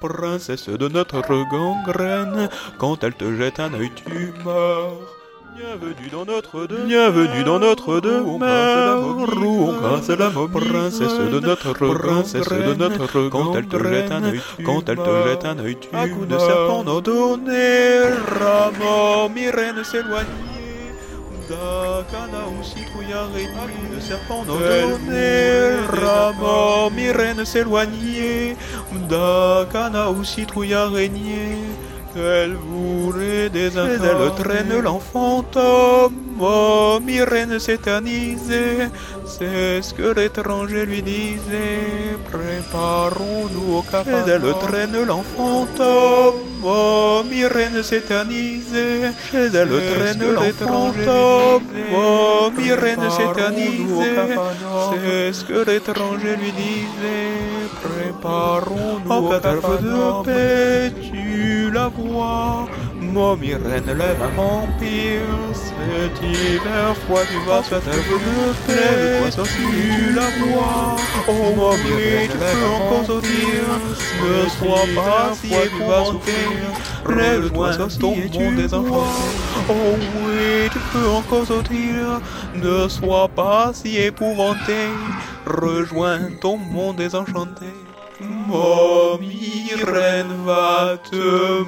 princesse de notre gangrène, quand elle te jette un œil, tu meurs. Bienvenue dans notre demeure, bienvenue dans notre demeure, où on grâce la princesse de notre princesse de notre quand elle te jette un œil, quand elle te jette un œil, tu à coup de serpent nos données, Ramon, Myrène s'éloigner. Dakana ou citrouille araignée, de serpent nos données, Ramon, Myrène s'éloigner. Dakana ou citrouille araignée. Elle voulait des elle traîne l'enfant Oh, Myrène s'éternisait, c'est ce que l'étranger lui disait. Préparons-nous au café. Elle traîne l'enfant Oh, Myrène s'éternisait, elle traîne l'enfant Oh, Myrène s'éternisait, c'est ce que l'étranger lui disait. Préparons-nous au café de paix, Mon Myrène lève un vampire, cet hiver froid tu vas se faire de paix, toi tu la vois. Oh Myrène, tu peux encore sortir, ne sois pas si épouvanté, lève-toi ton monde désenchanté. Oh oui, tu peux encore sortir, ne sois pas si épouvanté, rejoins ton monde désenchanté. Mon Myrène va te.